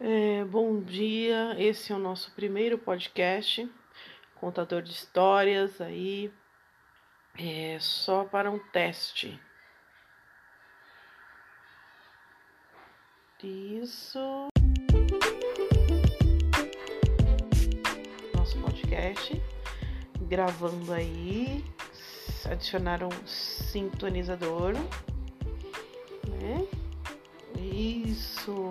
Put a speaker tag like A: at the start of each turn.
A: É, bom dia, esse é o nosso primeiro podcast, contador de histórias aí, é só para um teste. Isso. Nosso podcast, gravando aí, adicionaram um sintonizador, né? Isso.